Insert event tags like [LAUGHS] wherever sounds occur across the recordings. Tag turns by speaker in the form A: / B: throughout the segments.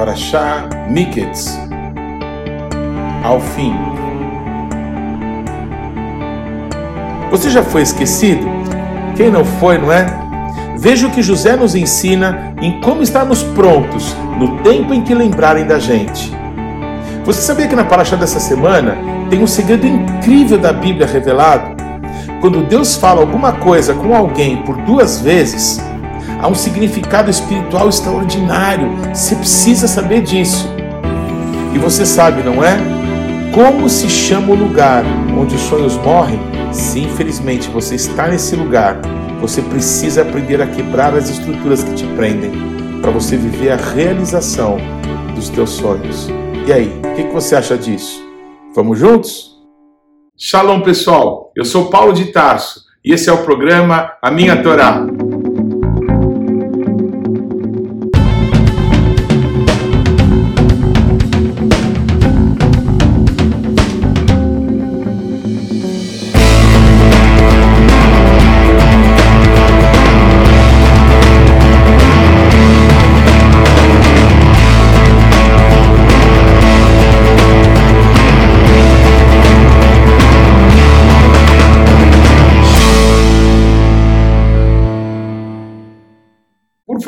A: Parashá Miketz, ao fim. Você já foi esquecido? Quem não foi, não é? Veja o que José nos ensina em como estarmos prontos no tempo em que lembrarem da gente. Você sabia que na Parashá dessa semana tem um segredo incrível da Bíblia revelado? Quando Deus fala alguma coisa com alguém por duas vezes, há um significado espiritual extraordinário. Você precisa saber disso. E você sabe, não é? Como se chama o lugar onde os sonhos morrem? Se infelizmente você está nesse lugar, você precisa aprender a quebrar as estruturas que te prendem para você viver a realização dos teus sonhos. E aí, o que você acha disso? Vamos juntos? Shalom, pessoal. Eu sou Paulo de Tarso e esse é o programa A Minha Torá.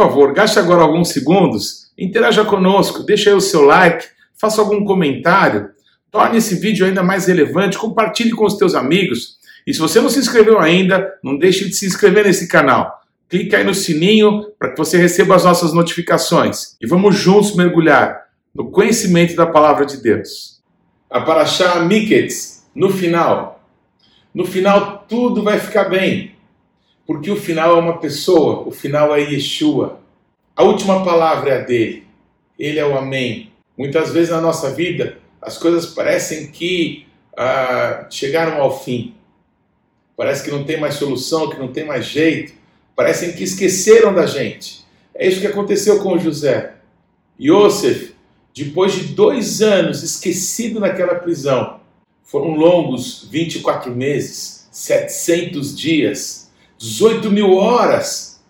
A: Favor, gaste agora alguns segundos, interaja conosco, deixe aí o seu like, faça algum comentário, torne esse vídeo ainda mais relevante, compartilhe com os teus amigos. E se você não se inscreveu ainda, não deixe de se inscrever nesse canal. Clique aí no sininho para que você receba as nossas notificações. E vamos juntos mergulhar no conhecimento da palavra de Deus. A Parashá Miketz, no final. No final tudo vai ficar bem. Porque o final é uma pessoa, o final é Yeshua. A última palavra é a dele. Ele é o Amém. Muitas vezes na nossa vida as coisas parecem que ah, chegaram ao fim. Parece que não tem mais solução, que não tem mais jeito. Parecem que esqueceram da gente. É isso que aconteceu com José. Yosef, depois de dois anos esquecido naquela prisão, foram longos 24 meses, 700 dias 18 mil horas.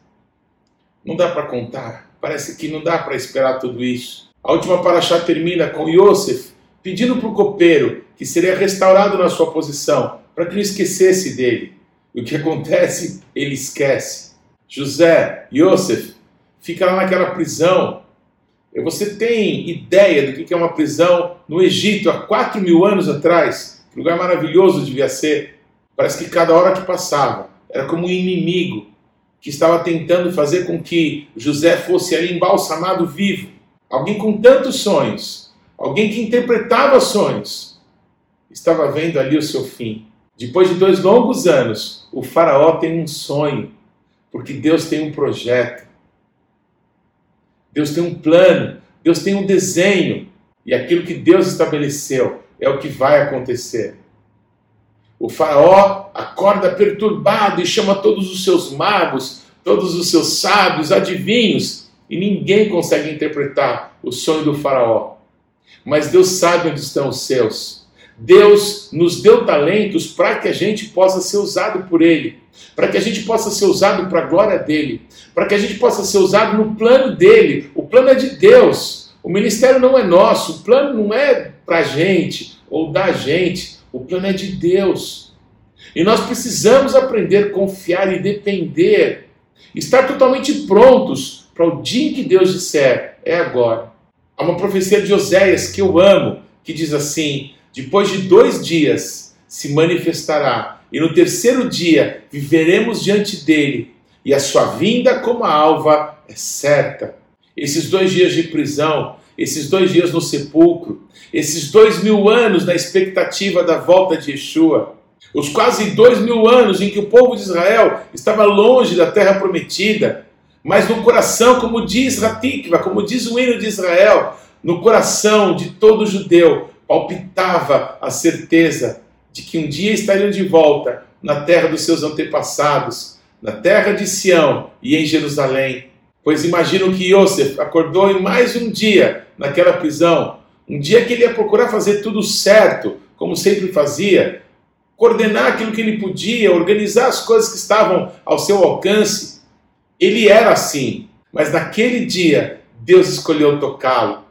A: Não dá para contar. Parece que não dá para esperar tudo isso. A última paraxá termina com Yosef pedindo para o copeiro que seria restaurado na sua posição, para que não esquecesse dele. E o que acontece? Ele esquece. José, Yosef, fica lá naquela prisão. Você tem ideia do que é uma prisão no Egito há 4 mil anos atrás? Que lugar maravilhoso devia ser. Parece que cada hora que passava, era como um inimigo que estava tentando fazer com que José fosse ali embalsamado vivo. Alguém com tantos sonhos, alguém que interpretava sonhos, estava vendo ali o seu fim. Depois de dois longos anos, o Faraó tem um sonho, porque Deus tem um projeto, Deus tem um plano, Deus tem um desenho, e aquilo que Deus estabeleceu é o que vai acontecer. O faraó acorda perturbado e chama todos os seus magos, todos os seus sábios, adivinhos, e ninguém consegue interpretar o sonho do faraó. Mas Deus sabe onde estão os seus. Deus nos deu talentos para que a gente possa ser usado por Ele, para que a gente possa ser usado para a glória dele, para que a gente possa ser usado no plano dele. O plano é de Deus. O ministério não é nosso, o plano não é para a gente ou da gente. O plano é de Deus. E nós precisamos aprender a confiar e depender, estar totalmente prontos para o dia em que Deus disser, é agora. Há uma profecia de Oséias que eu amo, que diz assim: depois de dois dias se manifestará, e no terceiro dia viveremos diante dele, e a sua vinda como a alva é certa. Esses dois dias de prisão esses dois dias no sepulcro, esses dois mil anos na expectativa da volta de Yeshua, os quase dois mil anos em que o povo de Israel estava longe da terra prometida, mas no coração, como diz Ratikva, como diz o hino de Israel, no coração de todo judeu palpitava a certeza de que um dia estariam de volta na terra dos seus antepassados, na terra de Sião e em Jerusalém. Pois imagino que Yosef acordou em mais um dia naquela prisão, um dia que ele ia procurar fazer tudo certo, como sempre fazia, coordenar aquilo que ele podia, organizar as coisas que estavam ao seu alcance. Ele era assim, mas naquele dia Deus escolheu tocá-lo.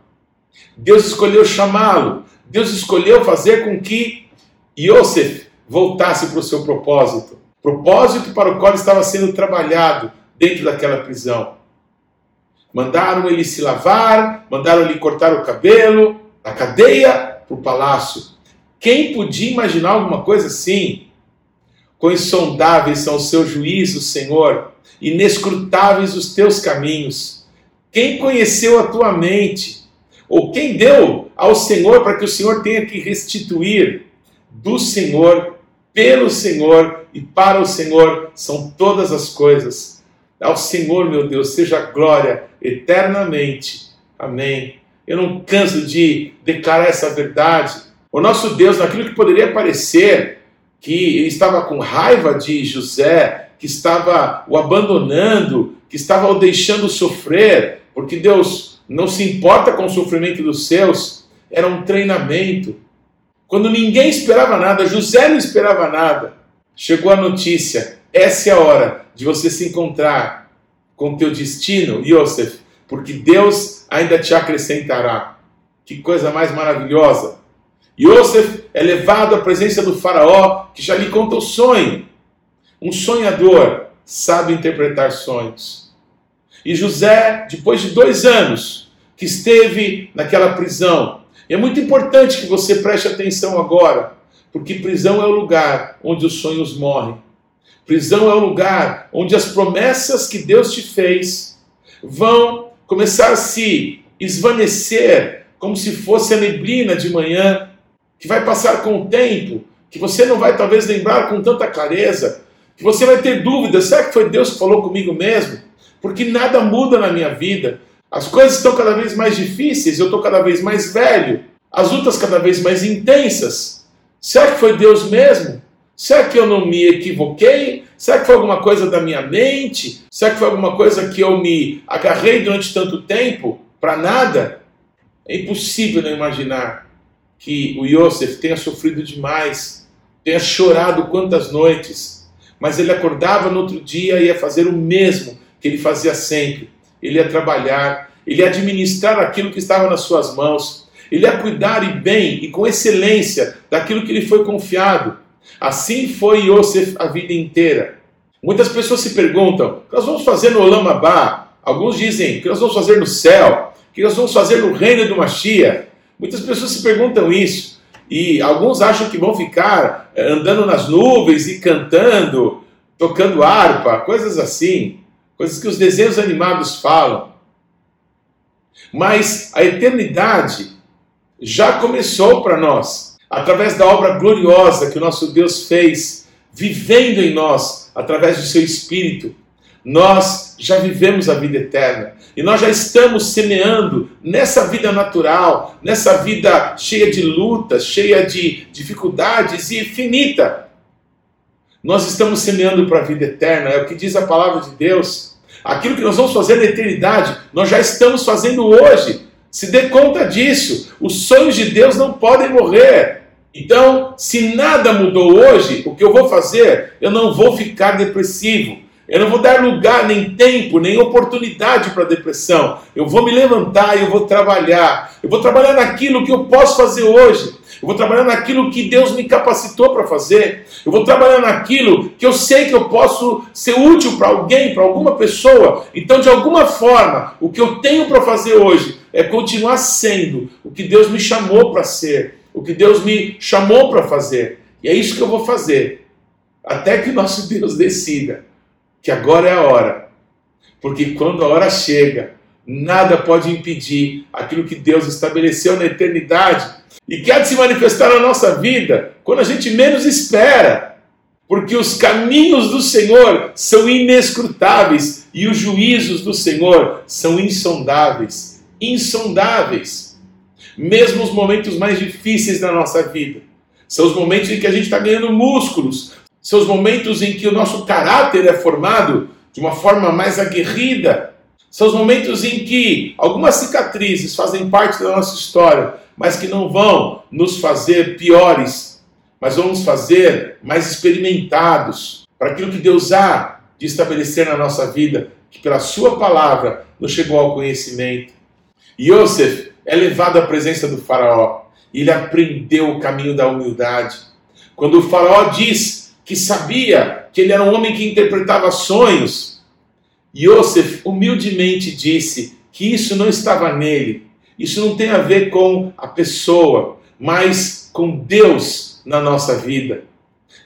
A: Deus escolheu chamá-lo. Deus escolheu fazer com que Yosef voltasse para o seu propósito. Propósito para o qual estava sendo trabalhado dentro daquela prisão. Mandaram ele se lavar, mandaram ele cortar o cabelo, a cadeia para o palácio. Quem podia imaginar alguma coisa assim? Quão insondáveis são os seus juízos, Senhor, inescrutáveis os teus caminhos. Quem conheceu a tua mente? Ou quem deu ao Senhor para que o Senhor tenha que restituir do Senhor, pelo Senhor e para o Senhor são todas as coisas. Ao Senhor, meu Deus, seja glória eternamente. Amém. Eu não canso de declarar essa verdade. O nosso Deus, naquilo que poderia parecer que ele estava com raiva de José, que estava o abandonando, que estava o deixando sofrer, porque Deus não se importa com o sofrimento dos seus, era um treinamento. Quando ninguém esperava nada, José não esperava nada, chegou a notícia: essa é a hora de você se encontrar com teu destino, Yosef, porque Deus ainda te acrescentará. Que coisa mais maravilhosa! Yosef é levado à presença do faraó, que já lhe conta o sonho. Um sonhador sabe interpretar sonhos. E José, depois de dois anos que esteve naquela prisão, é muito importante que você preste atenção agora, porque prisão é o lugar onde os sonhos morrem. Prisão é o lugar onde as promessas que Deus te fez vão começar a se esvanecer como se fosse a neblina de manhã que vai passar com o tempo, que você não vai talvez lembrar com tanta clareza, que você vai ter dúvidas: será que foi Deus que falou comigo mesmo? Porque nada muda na minha vida. As coisas estão cada vez mais difíceis, eu estou cada vez mais velho, as lutas cada vez mais intensas. Será que foi Deus mesmo? Será que eu não me equivoquei? Será que foi alguma coisa da minha mente? Será que foi alguma coisa que eu me agarrei durante tanto tempo para nada? É impossível não imaginar que o Yosef tenha sofrido demais, tenha chorado quantas noites, mas ele acordava no outro dia e ia fazer o mesmo que ele fazia sempre. Ele ia trabalhar, ele ia administrar aquilo que estava nas suas mãos, ele ia cuidar e bem e com excelência daquilo que lhe foi confiado. Assim foi Yosef a vida inteira. Muitas pessoas se perguntam: o que nós vamos fazer no Olamabá? Alguns dizem: o que nós vamos fazer no céu? O que nós vamos fazer no reino do Mashiach? Muitas pessoas se perguntam isso. E alguns acham que vão ficar eh, andando nas nuvens e cantando, tocando harpa, coisas assim. Coisas que os desenhos animados falam. Mas a eternidade já começou para nós, através da obra gloriosa que o nosso Deus fez, vivendo em nós, através do seu Espírito. Nós já vivemos a vida eterna e nós já estamos semeando nessa vida natural, nessa vida cheia de lutas, cheia de dificuldades e finita. Nós estamos semeando para a vida eterna, é o que diz a palavra de Deus. Aquilo que nós vamos fazer na eternidade, nós já estamos fazendo hoje. Se dê conta disso. Os sonhos de Deus não podem morrer. Então, se nada mudou hoje, o que eu vou fazer? Eu não vou ficar depressivo. Eu não vou dar lugar, nem tempo, nem oportunidade para depressão. Eu vou me levantar e eu vou trabalhar. Eu vou trabalhar naquilo que eu posso fazer hoje. Eu vou trabalhar naquilo que Deus me capacitou para fazer. Eu vou trabalhar naquilo que eu sei que eu posso ser útil para alguém, para alguma pessoa. Então, de alguma forma, o que eu tenho para fazer hoje é continuar sendo o que Deus me chamou para ser, o que Deus me chamou para fazer. E é isso que eu vou fazer. Até que [LAUGHS] nosso Deus decida que agora é a hora. Porque quando a hora chega, nada pode impedir aquilo que Deus estabeleceu na eternidade e que há de se manifestar na nossa vida quando a gente menos espera. Porque os caminhos do Senhor são inescrutáveis e os juízos do Senhor são insondáveis. Insondáveis. Mesmo os momentos mais difíceis da nossa vida. São os momentos em que a gente está ganhando músculos, são os momentos em que o nosso caráter é formado de uma forma mais aguerrida. São os momentos em que algumas cicatrizes fazem parte da nossa história, mas que não vão nos fazer piores, mas vão nos fazer mais experimentados para aquilo que Deus há de estabelecer na nossa vida, que pela Sua palavra nos chegou ao conhecimento. Yosef é levado à presença do Faraó. E ele aprendeu o caminho da humildade. Quando o Faraó diz que sabia que ele era um homem que interpretava sonhos, Yosef humildemente disse que isso não estava nele. Isso não tem a ver com a pessoa, mas com Deus na nossa vida.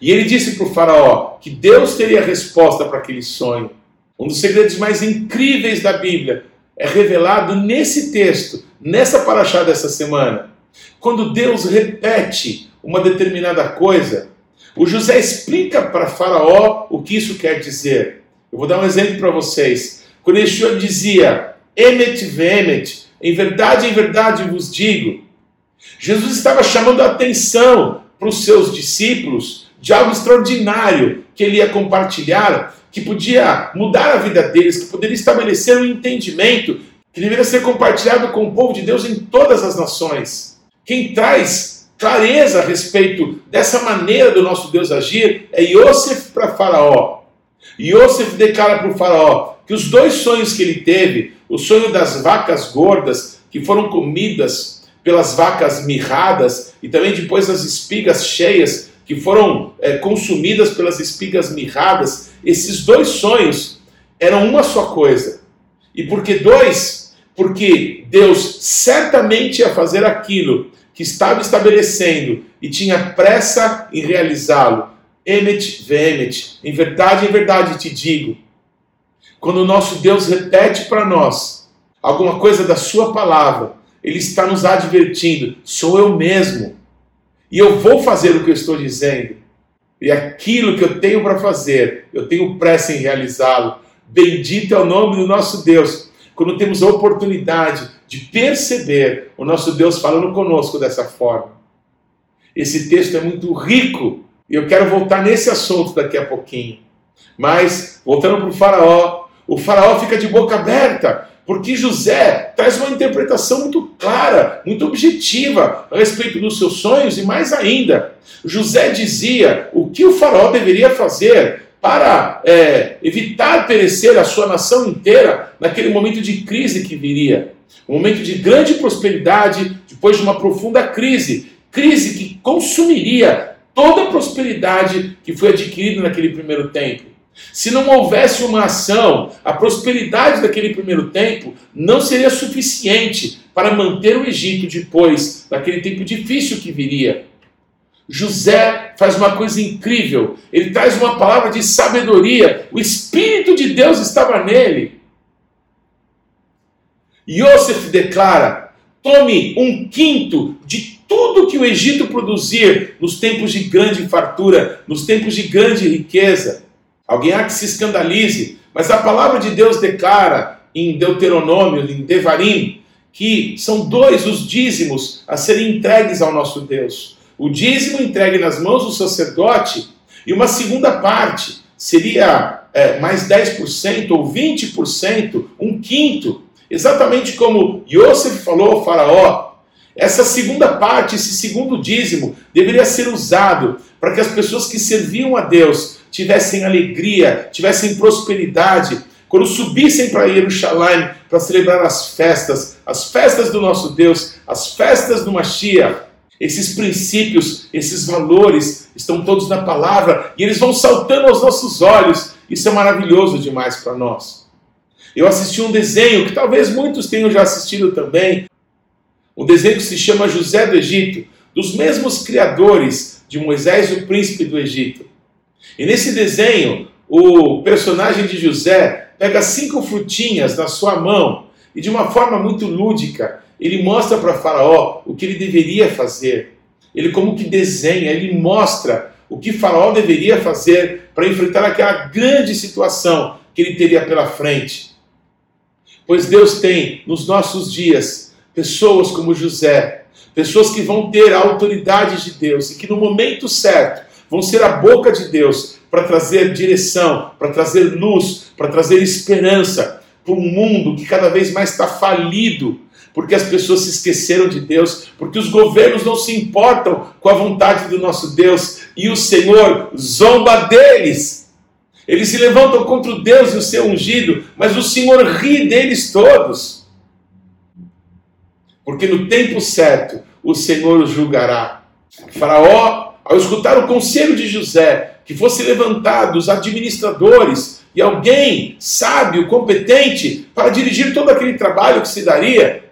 A: E ele disse para o Faraó que Deus teria resposta para aquele sonho. Um dos segredos mais incríveis da Bíblia é revelado nesse texto, nessa paraxá dessa semana. Quando Deus repete uma determinada coisa, o José explica para Faraó o que isso quer dizer. Eu vou dar um exemplo para vocês. Quando Yeshua dizia, Emet vemet, em verdade, em verdade vos digo, Jesus estava chamando a atenção para os seus discípulos de algo extraordinário que ele ia compartilhar, que podia mudar a vida deles, que poderia estabelecer um entendimento que deveria ser compartilhado com o povo de Deus em todas as nações. Quem traz clareza a respeito dessa maneira do nosso Deus agir é Yosef para Faraó. Yosef declara para o Faraó que os dois sonhos que ele teve, o sonho das vacas gordas que foram comidas pelas vacas mirradas e também depois as espigas cheias que foram é, consumidas pelas espigas mirradas, esses dois sonhos eram uma só coisa. E por que dois? Porque Deus certamente ia fazer aquilo que estava estabelecendo e tinha pressa em realizá-lo. Emet vemet, em verdade, em verdade te digo. Quando o nosso Deus repete para nós alguma coisa da sua palavra, ele está nos advertindo: sou eu mesmo. E eu vou fazer o que eu estou dizendo. E aquilo que eu tenho para fazer, eu tenho pressa em realizá-lo. Bendito é o nome do nosso Deus. Quando temos a oportunidade de perceber o nosso Deus falando conosco dessa forma. Esse texto é muito rico e eu quero voltar nesse assunto daqui a pouquinho. Mas, voltando para o Faraó, o Faraó fica de boca aberta porque José traz uma interpretação muito clara, muito objetiva a respeito dos seus sonhos e mais ainda, José dizia o que o faraó deveria fazer para é, evitar perecer a sua nação inteira naquele momento de crise que viria. Um momento de grande prosperidade depois de uma profunda crise. Crise que consumiria toda a prosperidade que foi adquirida naquele primeiro tempo. Se não houvesse uma ação, a prosperidade daquele primeiro tempo não seria suficiente para manter o Egito depois daquele tempo difícil que viria. José faz uma coisa incrível, ele traz uma palavra de sabedoria, o Espírito de Deus estava nele. Yosef declara: tome um quinto de tudo que o Egito produzir nos tempos de grande fartura, nos tempos de grande riqueza. Alguém há que se escandalize, mas a palavra de Deus declara em Deuteronômio, em Devarim, que são dois os dízimos a serem entregues ao nosso Deus. O dízimo entregue nas mãos do sacerdote e uma segunda parte seria é, mais 10% ou 20%, um quinto, exatamente como Yosef falou ao faraó. Essa segunda parte, esse segundo dízimo, deveria ser usado para que as pessoas que serviam a Deus tivessem alegria, tivessem prosperidade, quando subissem para Jerusalém para celebrar as festas, as festas do nosso Deus, as festas do Mashiach, esses princípios, esses valores estão todos na palavra e eles vão saltando aos nossos olhos. Isso é maravilhoso demais para nós. Eu assisti um desenho que talvez muitos tenham já assistido também, um desenho que se chama José do Egito, dos mesmos criadores de Moisés, o príncipe do Egito. E nesse desenho, o personagem de José pega cinco frutinhas na sua mão e, de uma forma muito lúdica, ele mostra para Faraó o que ele deveria fazer. Ele, como que desenha, ele mostra o que Faraó deveria fazer para enfrentar aquela grande situação que ele teria pela frente. Pois Deus tem nos nossos dias pessoas como José, pessoas que vão ter a autoridade de Deus e que no momento certo vão ser a boca de Deus para trazer direção, para trazer luz, para trazer esperança para um mundo que cada vez mais está falido, porque as pessoas se esqueceram de Deus, porque os governos não se importam com a vontade do nosso Deus e o Senhor zomba deles. Eles se levantam contra o Deus e o seu ungido, mas o Senhor ri deles todos. porque no tempo certo o Senhor os julgará. Faraó, ao escutar o conselho de José, que fosse levantado os administradores e alguém sábio, competente, para dirigir todo aquele trabalho que se daria,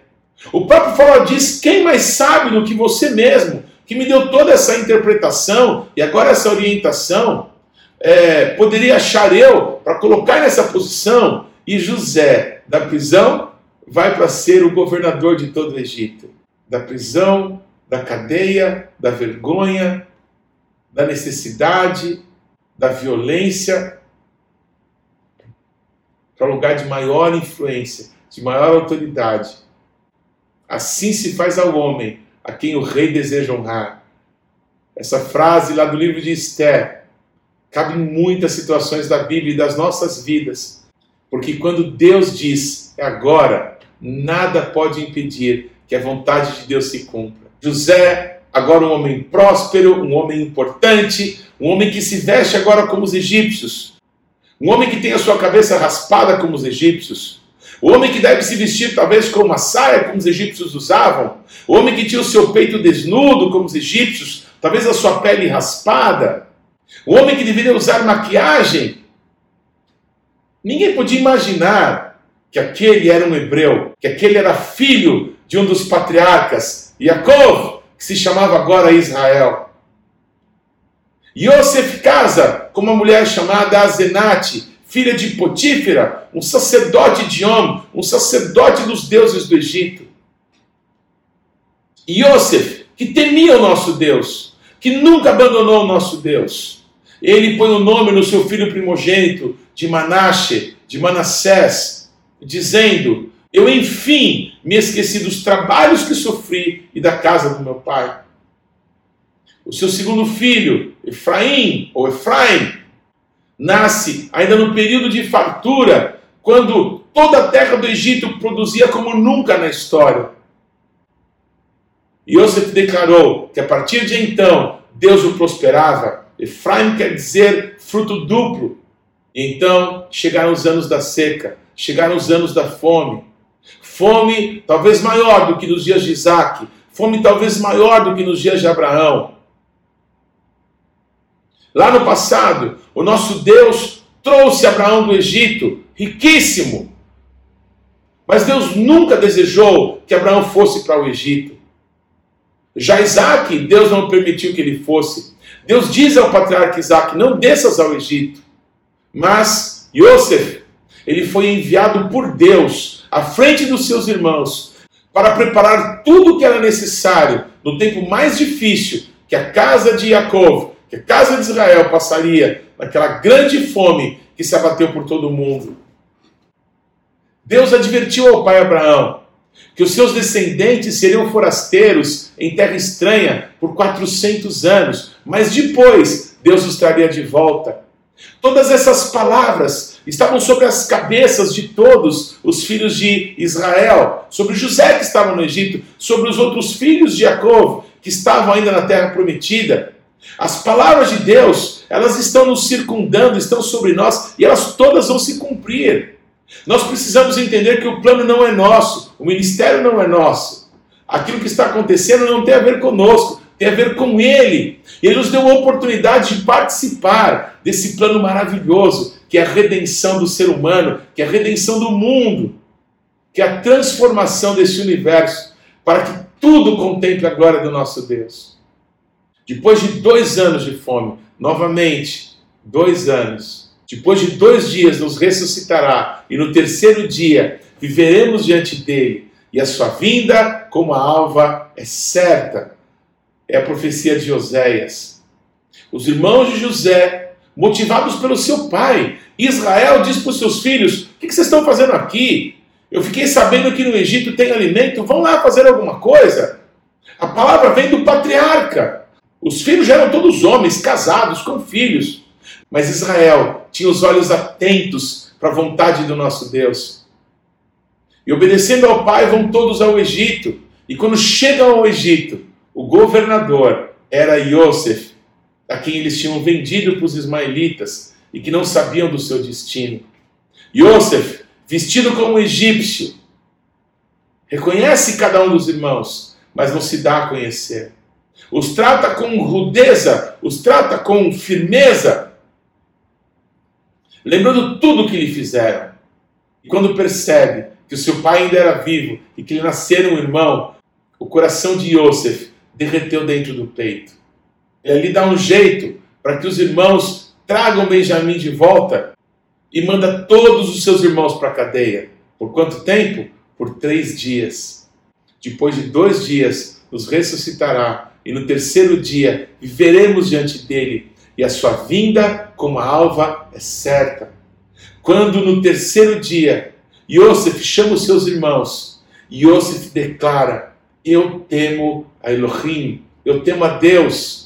A: o próprio Faraó diz: quem mais sabe do que você mesmo, que me deu toda essa interpretação e agora essa orientação, é, poderia achar eu para colocar nessa posição? E José, da prisão, vai para ser o governador de todo o Egito. Da prisão, da cadeia, da vergonha, da necessidade, da violência, para lugar de maior influência, de maior autoridade. Assim se faz ao homem a quem o rei deseja honrar. Essa frase lá do livro de Esther cabe em muitas situações da Bíblia e das nossas vidas. Porque quando Deus diz é agora, nada pode impedir que a vontade de Deus se cumpra. José, agora um homem próspero, um homem importante, um homem que se veste agora como os egípcios, um homem que tem a sua cabeça raspada como os egípcios, o homem que deve se vestir talvez com uma saia como os egípcios usavam, o homem que tinha o seu peito desnudo como os egípcios, talvez a sua pele raspada, o homem que deveria usar maquiagem. Ninguém podia imaginar que aquele era um hebreu, que aquele era filho de um dos patriarcas, Yaakov, que se chamava agora Israel. Yosef casa com uma mulher chamada Azenate, filha de Potífera, um sacerdote de Om, um sacerdote dos deuses do Egito. Yosef, que temia o nosso Deus, que nunca abandonou o nosso Deus. Ele põe o nome no seu filho primogênito de Manasseh, de Manassés, dizendo: Eu enfim me esqueci dos trabalhos que sofri e da casa do meu pai. O seu segundo filho, Efraim, ou Efraim, nasce ainda no período de fartura, quando toda a terra do Egito produzia como nunca na história. Yosef declarou que a partir de então Deus o prosperava. Efraim quer dizer fruto duplo. Então chegaram os anos da seca, chegaram os anos da fome. Fome talvez maior do que nos dias de Isaac, fome talvez maior do que nos dias de Abraão. Lá no passado, o nosso Deus trouxe Abraão do Egito, riquíssimo. Mas Deus nunca desejou que Abraão fosse para o Egito. Já Isaac, Deus não permitiu que ele fosse. Deus diz ao patriarca Isaac: não desças ao Egito. Mas Yosef, ele foi enviado por Deus à frente dos seus irmãos para preparar tudo o que era necessário no tempo mais difícil que a casa de Jacob que a casa de Israel passaria naquela grande fome que se abateu por todo o mundo. Deus advertiu ao pai Abraão que os seus descendentes seriam forasteiros em terra estranha por 400 anos, mas depois Deus os traria de volta. Todas essas palavras estavam sobre as cabeças de todos os filhos de Israel, sobre José que estava no Egito, sobre os outros filhos de Jacó que estavam ainda na terra prometida. As palavras de Deus, elas estão nos circundando, estão sobre nós e elas todas vão se cumprir. Nós precisamos entender que o plano não é nosso, o ministério não é nosso. Aquilo que está acontecendo não tem a ver conosco, tem a ver com Ele. Ele nos deu a oportunidade de participar desse plano maravilhoso, que é a redenção do ser humano, que é a redenção do mundo, que é a transformação desse universo, para que tudo contemple a glória do nosso Deus. Depois de dois anos de fome, novamente, dois anos, depois de dois dias nos ressuscitará, e no terceiro dia viveremos diante dele, e a sua vinda, como a alva, é certa. É a profecia de Oséias. Os irmãos de José, motivados pelo seu pai, Israel diz para os seus filhos: O que vocês estão fazendo aqui? Eu fiquei sabendo que no Egito tem alimento, vão lá fazer alguma coisa. A palavra vem do patriarca. Os filhos já eram todos homens, casados, com filhos. Mas Israel tinha os olhos atentos para a vontade do nosso Deus. E obedecendo ao pai, vão todos ao Egito. E quando chegam ao Egito, o governador era Yosef, a quem eles tinham vendido para os ismaelitas e que não sabiam do seu destino. Yosef, vestido como egípcio, reconhece cada um dos irmãos, mas não se dá a conhecer. Os trata com rudeza, os trata com firmeza, lembrando tudo que lhe fizeram. E quando percebe que o seu pai ainda era vivo e que lhe nascera um irmão, o coração de Yosef derreteu dentro do peito. Ele ali dá um jeito para que os irmãos tragam Benjamim de volta e manda todos os seus irmãos para a cadeia. Por quanto tempo? Por três dias. Depois de dois dias, nos ressuscitará, e no terceiro dia viveremos diante dele, e a sua vinda como a alva é certa. Quando no terceiro dia Yosef chama os seus irmãos, Yosef declara: Eu temo a Elohim, eu temo a Deus.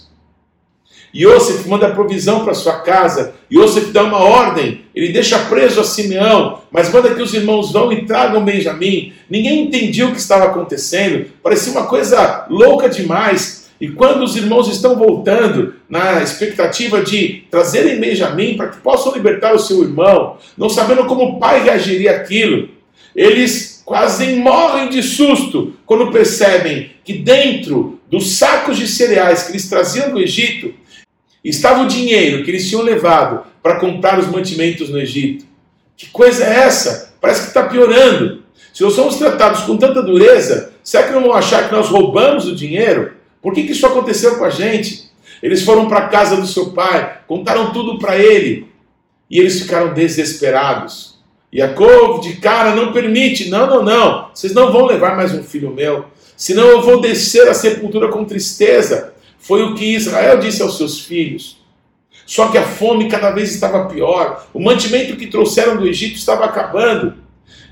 A: Yosef manda provisão para sua casa. Yosef dá uma ordem. Ele deixa preso a Simeão, mas manda que os irmãos vão e tragam Benjamim. Ninguém entendia o que estava acontecendo. Parecia uma coisa louca demais. E quando os irmãos estão voltando, na expectativa de trazerem Benjamim para que possam libertar o seu irmão, não sabendo como o pai reagiria aquilo, eles quase morrem de susto quando percebem que dentro dos sacos de cereais que eles traziam do Egito estava o dinheiro que eles tinham levado para comprar os mantimentos no Egito. Que coisa é essa? Parece que está piorando. Se nós somos tratados com tanta dureza, será que não vão achar que nós roubamos o dinheiro? Por que, que isso aconteceu com a gente? Eles foram para a casa do seu pai, contaram tudo para ele e eles ficaram desesperados. Yaakov de cara não permite, não, não, não, vocês não vão levar mais um filho meu, senão eu vou descer a sepultura com tristeza. Foi o que Israel disse aos seus filhos. Só que a fome cada vez estava pior, o mantimento que trouxeram do Egito estava acabando,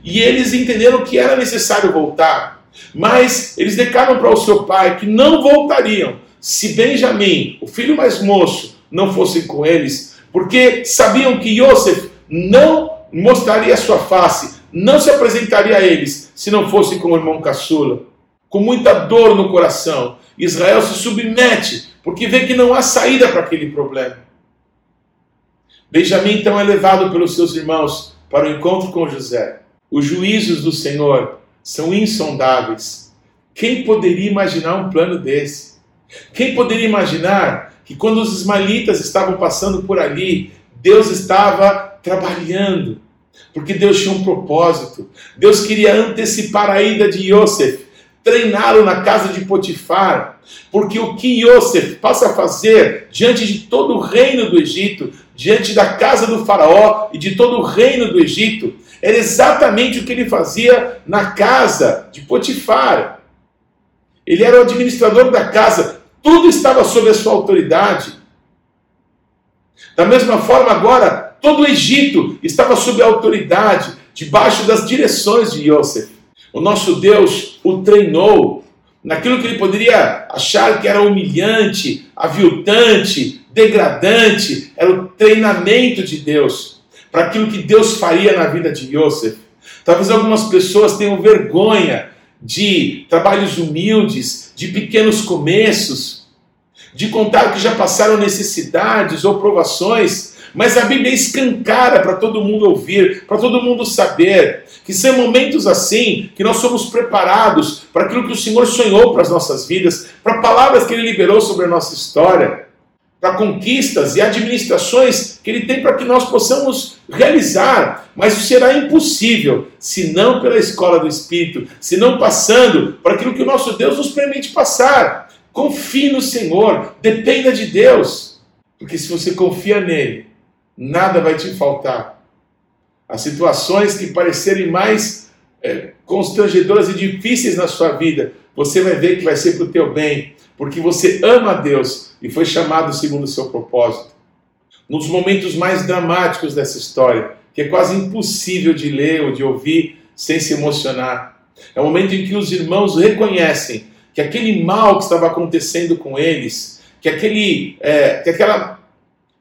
A: e eles entenderam que era necessário voltar. Mas eles declaram para o seu pai que não voltariam se Benjamim, o filho mais moço, não fosse com eles, porque sabiam que Yosef não mostraria sua face, não se apresentaria a eles se não fosse com o irmão caçula. Com muita dor no coração, Israel se submete, porque vê que não há saída para aquele problema. Benjamim então é levado pelos seus irmãos para o encontro com José. Os juízos do Senhor são insondáveis. Quem poderia imaginar um plano desse? Quem poderia imaginar que quando os ismaelitas estavam passando por ali, Deus estava trabalhando, porque Deus tinha um propósito. Deus queria antecipar a ida de Yosef treiná-lo na casa de Potifar, porque o que Yosef passa a fazer diante de todo o reino do Egito, diante da casa do faraó e de todo o reino do Egito, era exatamente o que ele fazia na casa de Potifar. Ele era o administrador da casa, tudo estava sob a sua autoridade. Da mesma forma, agora, todo o Egito estava sob a autoridade, debaixo das direções de Yosef. O nosso Deus o treinou naquilo que ele poderia achar que era humilhante, aviltante, degradante, era o treinamento de Deus para aquilo que Deus faria na vida de Yosef. Talvez algumas pessoas tenham vergonha de trabalhos humildes, de pequenos começos, de contar que já passaram necessidades ou provações, mas a Bíblia escancara para todo mundo ouvir, para todo mundo saber que são momentos assim que nós somos preparados para aquilo que o Senhor sonhou para as nossas vidas, para palavras que Ele liberou sobre a nossa história, para conquistas e administrações que Ele tem para que nós possamos realizar, mas será impossível se não pela escola do Espírito, se não passando para aquilo que o nosso Deus nos permite passar. Confie no Senhor, dependa de Deus, porque se você confia nele, nada vai te faltar. As situações que parecerem mais é, constrangedoras e difíceis na sua vida, você vai ver que vai ser para o teu bem, porque você ama a Deus e foi chamado segundo o seu propósito. Nos momentos mais dramáticos dessa história, que é quase impossível de ler ou de ouvir sem se emocionar, é o momento em que os irmãos reconhecem que aquele mal que estava acontecendo com eles, que, aquele, é, que aquela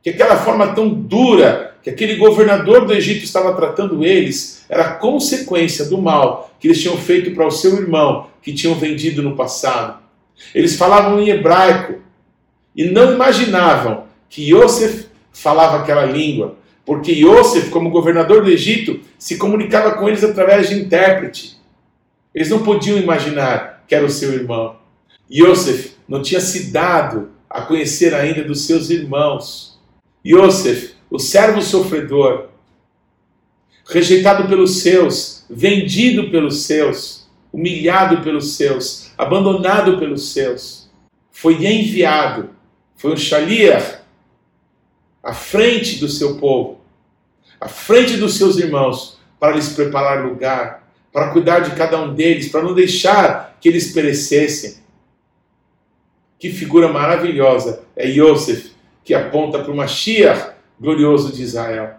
A: que aquela forma tão dura que aquele governador do Egito estava tratando eles era consequência do mal que eles tinham feito para o seu irmão, que tinham vendido no passado. Eles falavam em hebraico e não imaginavam que Yosef falava aquela língua, porque Yosef, como governador do Egito, se comunicava com eles através de intérprete. Eles não podiam imaginar que era o seu irmão. Yosef não tinha se dado a conhecer ainda dos seus irmãos. Yosef, o servo sofredor, rejeitado pelos seus, vendido pelos seus, humilhado pelos seus, abandonado pelos seus, foi enviado, foi um shaliach à frente do seu povo, à frente dos seus irmãos, para lhes preparar lugar, para cuidar de cada um deles, para não deixar que eles perecessem. Que figura maravilhosa é Yosef, que aponta para o Mashiach glorioso de Israel.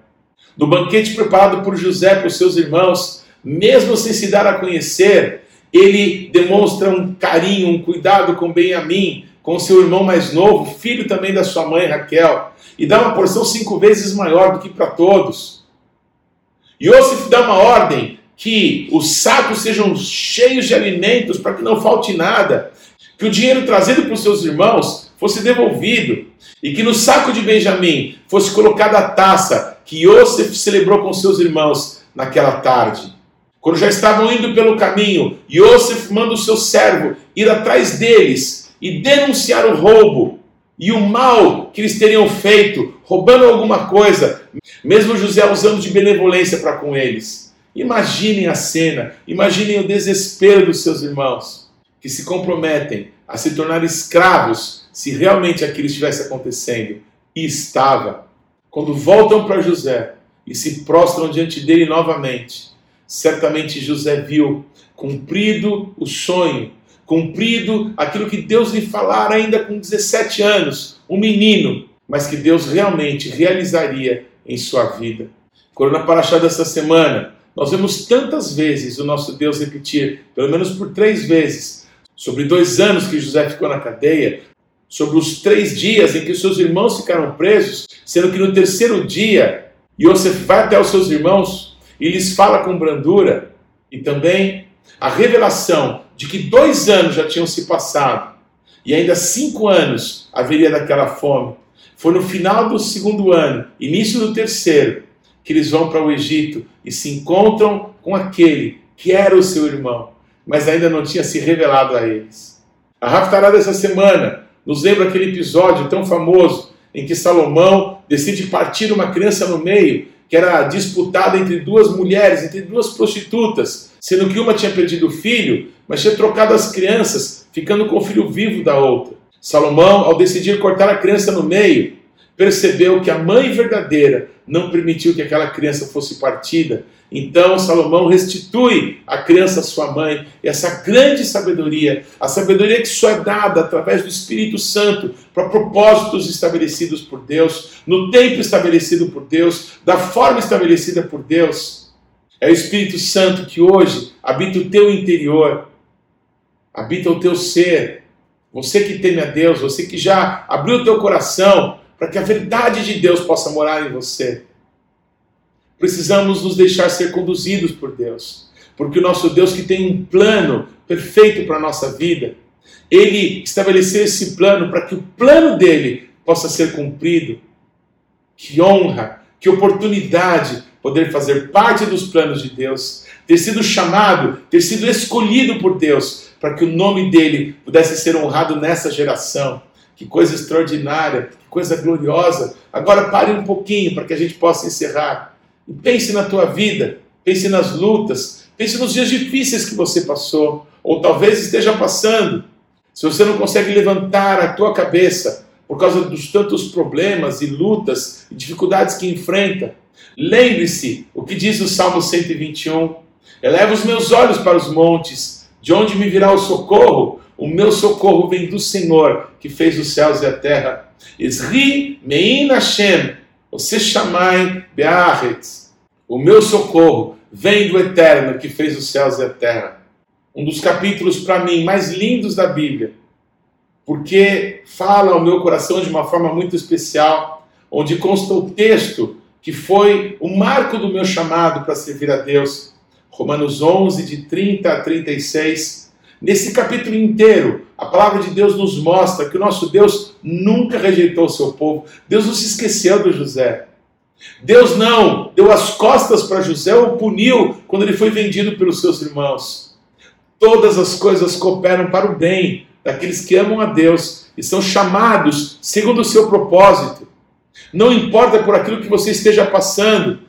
A: No banquete preparado por José para os seus irmãos, mesmo sem se dar a conhecer, ele demonstra um carinho, um cuidado com Benjamim, com seu irmão mais novo, filho também da sua mãe Raquel, e dá uma porção cinco vezes maior do que para todos. Yosef dá uma ordem que os sacos sejam cheios de alimentos para que não falte nada, que o dinheiro trazido para os seus irmãos fosse devolvido e que no saco de Benjamim fosse colocada a taça que Yosef celebrou com seus irmãos naquela tarde. Quando já estavam indo pelo caminho, Yosef manda o seu servo ir atrás deles e denunciar o roubo e o mal que eles teriam feito, roubando alguma coisa, mesmo José usando de benevolência para com eles. Imaginem a cena, imaginem o desespero dos seus irmãos, que se comprometem a se tornar escravos se realmente aquilo estivesse acontecendo. E estava. Quando voltam para José e se prostram diante dele novamente, certamente José viu cumprido o sonho, cumprido aquilo que Deus lhe falara ainda com 17 anos, um menino, mas que Deus realmente realizaria em sua vida. Quando na paraxá dessa semana, nós vemos tantas vezes o nosso Deus repetir, pelo menos por três vezes, sobre dois anos que José ficou na cadeia, sobre os três dias em que seus irmãos ficaram presos, sendo que no terceiro dia Yosef vai até os seus irmãos e lhes fala com brandura, e também a revelação de que dois anos já tinham se passado e ainda cinco anos haveria daquela fome. Foi no final do segundo ano, início do terceiro, que eles vão para o Egito e se encontram com aquele que era o seu irmão, mas ainda não tinha se revelado a eles. A Raftará dessa semana nos lembra aquele episódio tão famoso em que Salomão decide partir uma criança no meio, que era disputada entre duas mulheres, entre duas prostitutas, sendo que uma tinha perdido o filho, mas tinha trocado as crianças, ficando com o filho vivo da outra. Salomão, ao decidir cortar a criança no meio, percebeu que a mãe verdadeira não permitiu que aquela criança fosse partida. Então Salomão restitui a criança à sua mãe, e essa grande sabedoria, a sabedoria que só é dada através do Espírito Santo para propósitos estabelecidos por Deus, no tempo estabelecido por Deus, da forma estabelecida por Deus. É o Espírito Santo que hoje habita o teu interior, habita o teu ser. Você que teme a Deus, você que já abriu o teu coração para que a verdade de Deus possa morar em você. Precisamos nos deixar ser conduzidos por Deus, porque o nosso Deus que tem um plano perfeito para a nossa vida, ele estabeleceu esse plano para que o plano dele possa ser cumprido. Que honra, que oportunidade poder fazer parte dos planos de Deus, ter sido chamado, ter sido escolhido por Deus, para que o nome dele pudesse ser honrado nessa geração. Que coisa extraordinária, que coisa gloriosa. Agora pare um pouquinho para que a gente possa encerrar. E pense na tua vida, pense nas lutas, pense nos dias difíceis que você passou, ou talvez esteja passando. Se você não consegue levantar a tua cabeça por causa dos tantos problemas e lutas e dificuldades que enfrenta, lembre-se o que diz o Salmo 121. Eleva os meus olhos para os montes, de onde me virá o socorro? O meu socorro vem do Senhor, que fez os céus e a terra. Esri mein Hashem, você chamai be'aretz. O meu socorro vem do Eterno, que fez os céus e a terra. Um dos capítulos, para mim, mais lindos da Bíblia, porque fala ao meu coração de uma forma muito especial, onde consta o texto que foi o marco do meu chamado para servir a Deus. Romanos 11, de 30 a 36 Nesse capítulo inteiro, a palavra de Deus nos mostra que o nosso Deus nunca rejeitou o seu povo. Deus não se esqueceu do José. Deus não deu as costas para José ou puniu quando ele foi vendido pelos seus irmãos. todas as coisas cooperam para o bem daqueles que amam a Deus e são chamados segundo o seu propósito. Não importa por aquilo que você esteja passando,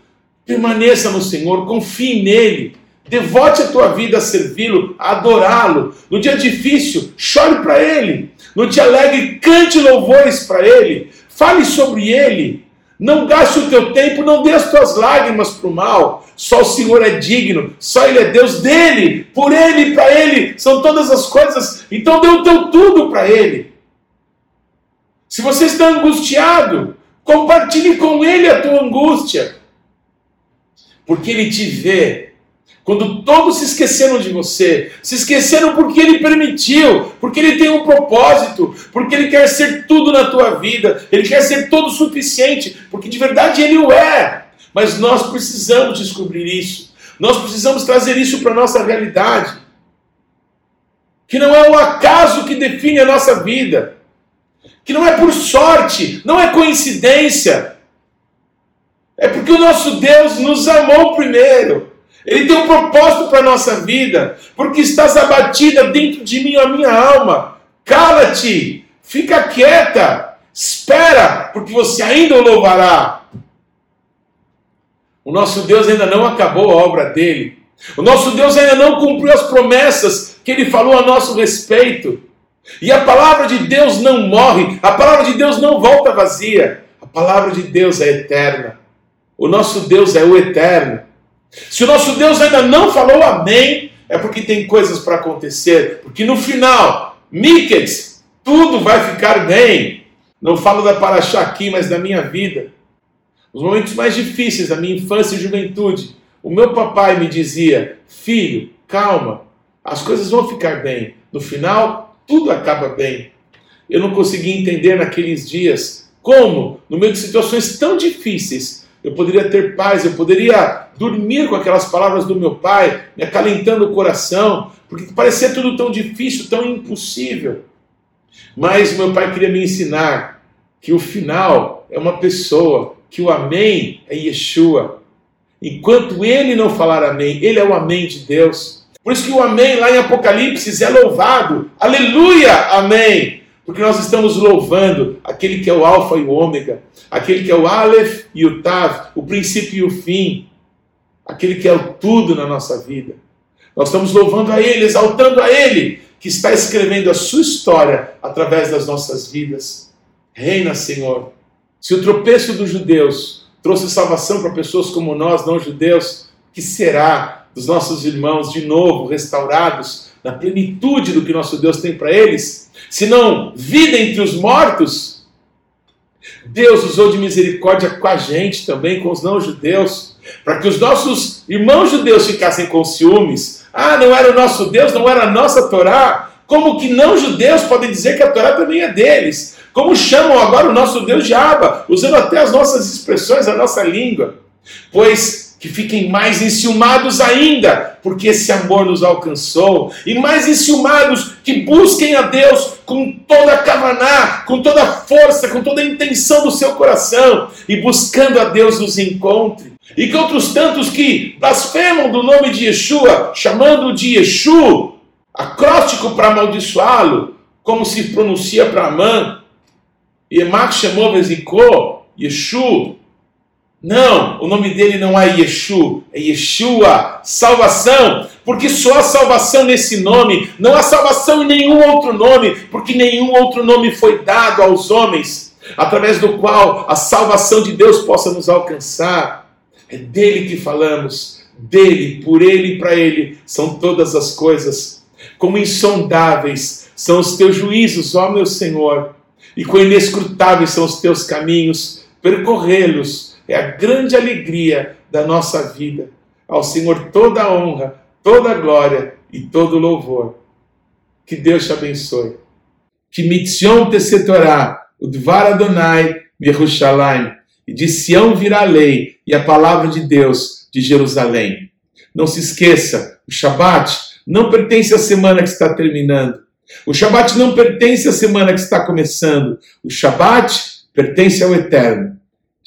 A: permaneça no Senhor, confie nele. Devote a tua vida a servi-lo, a adorá-lo. No dia difícil, chore para ele. No dia alegre, cante louvores para ele. Fale sobre ele. Não gaste o teu tempo, não dê as tuas lágrimas para o mal. Só o Senhor é digno, só Ele é Deus dele, por Ele, para Ele, são todas as coisas. Então dê o teu tudo para Ele. Se você está angustiado, compartilhe com Ele a tua angústia, porque Ele te vê quando todos se esqueceram de você, se esqueceram porque Ele permitiu, porque Ele tem um propósito, porque Ele quer ser tudo na tua vida, Ele quer ser todo suficiente, porque de verdade Ele o é. Mas nós precisamos descobrir isso, nós precisamos trazer isso para a nossa realidade. Que não é o acaso que define a nossa vida, que não é por sorte, não é coincidência, é porque o nosso Deus nos amou primeiro. Ele tem um propósito para a nossa vida, porque estás abatida dentro de mim a minha alma. Cala-te, fica quieta, espera, porque você ainda o louvará. O nosso Deus ainda não acabou a obra dele. O nosso Deus ainda não cumpriu as promessas que ele falou a nosso respeito. E a palavra de Deus não morre, a palavra de Deus não volta vazia. A palavra de Deus é eterna. O nosso Deus é o eterno. Se o nosso Deus ainda não falou amém, é porque tem coisas para acontecer. Porque no final, Miquels, tudo vai ficar bem. Não falo da Paraxá aqui, mas da minha vida. Os momentos mais difíceis da minha infância e juventude. O meu papai me dizia: Filho, calma, as coisas vão ficar bem. No final, tudo acaba bem. Eu não conseguia entender naqueles dias como, no meio de situações tão difíceis, eu poderia ter paz, eu poderia dormir com aquelas palavras do meu pai, me acalentando o coração, porque parecia tudo tão difícil, tão impossível. Mas meu pai queria me ensinar que o final é uma pessoa, que o Amém é Yeshua. Enquanto ele não falar Amém, ele é o Amém de Deus. Por isso que o Amém lá em Apocalipse é louvado. Aleluia, Amém porque nós estamos louvando aquele que é o Alfa e o Ômega, aquele que é o Aleph e o Tav, o princípio e o fim, aquele que é o tudo na nossa vida. Nós estamos louvando a Ele, exaltando a Ele, que está escrevendo a sua história através das nossas vidas. Reina, Senhor. Se o tropeço dos judeus trouxe salvação para pessoas como nós, não judeus, que será dos nossos irmãos de novo restaurados na plenitude do que nosso Deus tem para eles? se não vida entre os mortos, Deus usou de misericórdia com a gente também, com os não-judeus, para que os nossos irmãos judeus ficassem com ciúmes. Ah, não era o nosso Deus, não era a nossa Torá. Como que não-judeus podem dizer que a Torá também é deles? Como chamam agora o nosso Deus de Abba, usando até as nossas expressões, a nossa língua? Pois que fiquem mais enciumados ainda, porque esse amor nos alcançou, e mais enciumados, que busquem a Deus com toda a cavaná, com toda a força, com toda a intenção do seu coração, e buscando a Deus nos encontre. E que outros tantos que blasfemam do nome de Yeshua, chamando de Yeshu, acróstico para amaldiçoá-lo, como se pronuncia para Amã, Emak chamou Vezikô, Yeshu, não, o nome dele não é Yeshu, é Yeshua, salvação, porque só há salvação nesse nome, não há salvação em nenhum outro nome, porque nenhum outro nome foi dado aos homens, através do qual a salvação de Deus possa nos alcançar. É dele que falamos, dele, por ele e para ele são todas as coisas. Como insondáveis são os teus juízos, ó meu Senhor, e quão inescrutáveis são os teus caminhos, percorrê-los é a grande alegria da nossa vida. Ao Senhor toda a honra, toda a glória e todo o louvor. Que Deus te abençoe. Que mitzion tesetorá, o dvar Adonai, Yerushalayim. E de Sião virá a lei e a palavra de Deus de Jerusalém. Não se esqueça, o Shabat não pertence à semana que está terminando. O Shabat não pertence à semana que está começando. O Shabat pertence ao Eterno.